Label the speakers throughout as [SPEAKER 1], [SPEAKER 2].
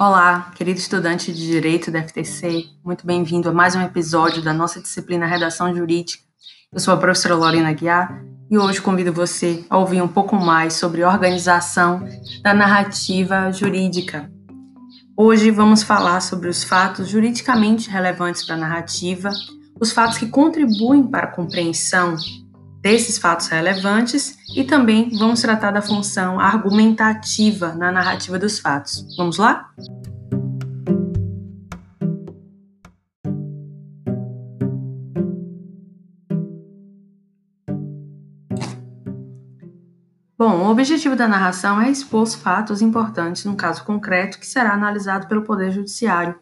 [SPEAKER 1] Olá, querido estudante de Direito da FTC, muito bem-vindo a mais um episódio da nossa disciplina Redação Jurídica. Eu sou a professora Lorena Guiar e hoje convido você a ouvir um pouco mais sobre organização da narrativa jurídica. Hoje vamos falar sobre os fatos juridicamente relevantes para a narrativa, os fatos que contribuem para a compreensão desses fatos relevantes e também vamos tratar da função argumentativa na narrativa dos fatos. Vamos lá? Bom, o objetivo da narração é expor os fatos importantes num caso concreto que será analisado pelo Poder Judiciário.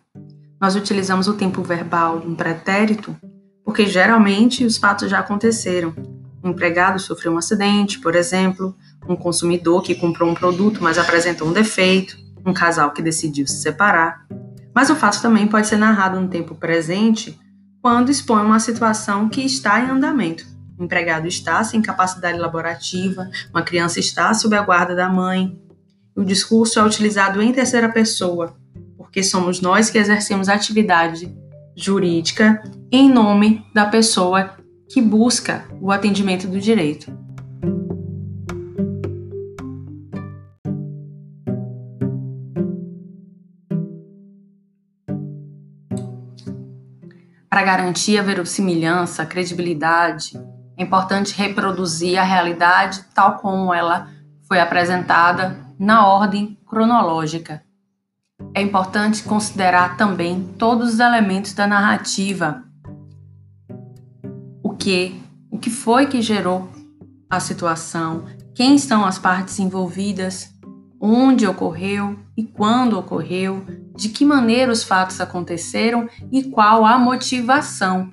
[SPEAKER 1] Nós utilizamos o tempo verbal um pretérito porque geralmente os fatos já aconteceram, um empregado sofreu um acidente, por exemplo, um consumidor que comprou um produto, mas apresentou um defeito, um casal que decidiu se separar. Mas o fato também pode ser narrado no tempo presente quando expõe uma situação que está em andamento. O empregado está sem capacidade laborativa, uma criança está sob a guarda da mãe. O discurso é utilizado em terceira pessoa, porque somos nós que exercemos atividade jurídica em nome da pessoa que busca o atendimento do direito. Para garantir a verossimilhança, a credibilidade, é importante reproduzir a realidade tal como ela foi apresentada na ordem cronológica. É importante considerar também todos os elementos da narrativa que, o que foi que gerou a situação, quem são as partes envolvidas, onde ocorreu e quando ocorreu, de que maneira os fatos aconteceram e qual a motivação.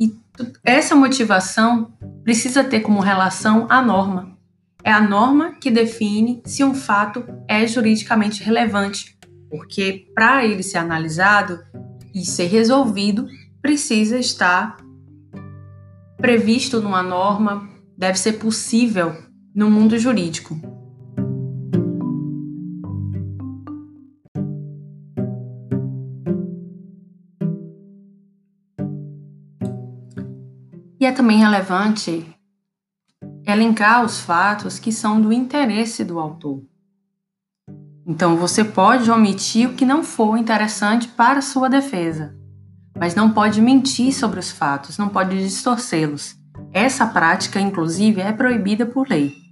[SPEAKER 1] E essa motivação precisa ter como relação a norma. É a norma que define se um fato é juridicamente relevante, porque para ele ser analisado e ser resolvido, precisa estar previsto numa norma deve ser possível no mundo jurídico. E é também relevante elencar os fatos que são do interesse do autor. Então, você pode omitir o que não for interessante para sua defesa mas não pode mentir sobre os fatos, não pode distorcê-los. Essa prática, inclusive, é proibida por lei.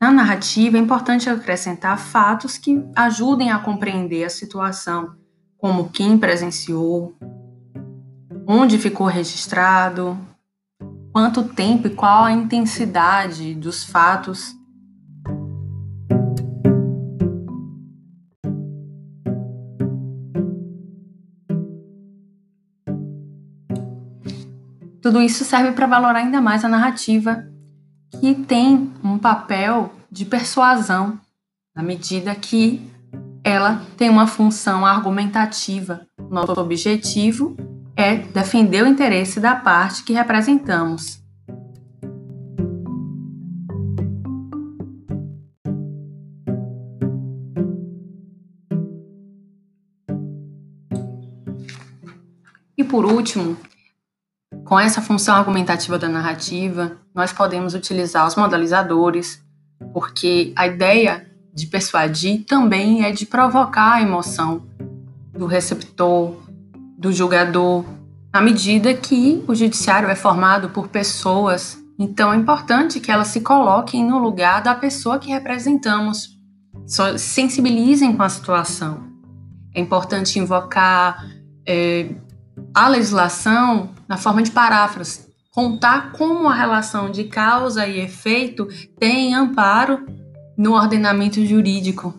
[SPEAKER 1] Na narrativa, é importante acrescentar fatos que ajudem a compreender a situação, como quem presenciou, onde ficou registrado, quanto tempo e qual a intensidade dos fatos. Tudo isso serve para valorar ainda mais a narrativa, que tem um papel de persuasão, na medida que ela tem uma função argumentativa. Nosso objetivo é defender o interesse da parte que representamos. E por último, com essa função argumentativa da narrativa, nós podemos utilizar os modalizadores, porque a ideia de persuadir também é de provocar a emoção do receptor, do julgador, à medida que o judiciário é formado por pessoas, então é importante que elas se coloquem no lugar da pessoa que representamos, sensibilizem com a situação. É importante invocar é, a legislação na forma de paráfrase, contar como a relação de causa e efeito tem amparo no ordenamento jurídico,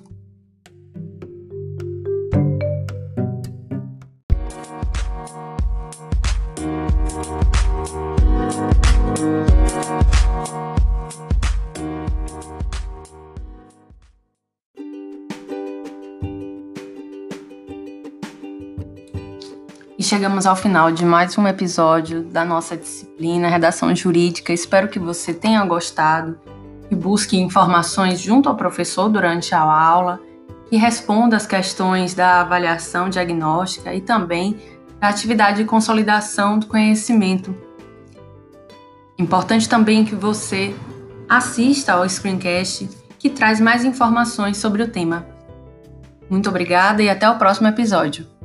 [SPEAKER 1] E chegamos ao final de mais um episódio da nossa disciplina Redação Jurídica. Espero que você tenha gostado e busque informações junto ao professor durante a aula, que responda as questões da avaliação diagnóstica e também da atividade de consolidação do conhecimento. Importante também que você assista ao screencast que traz mais informações sobre o tema. Muito obrigada e até o próximo episódio.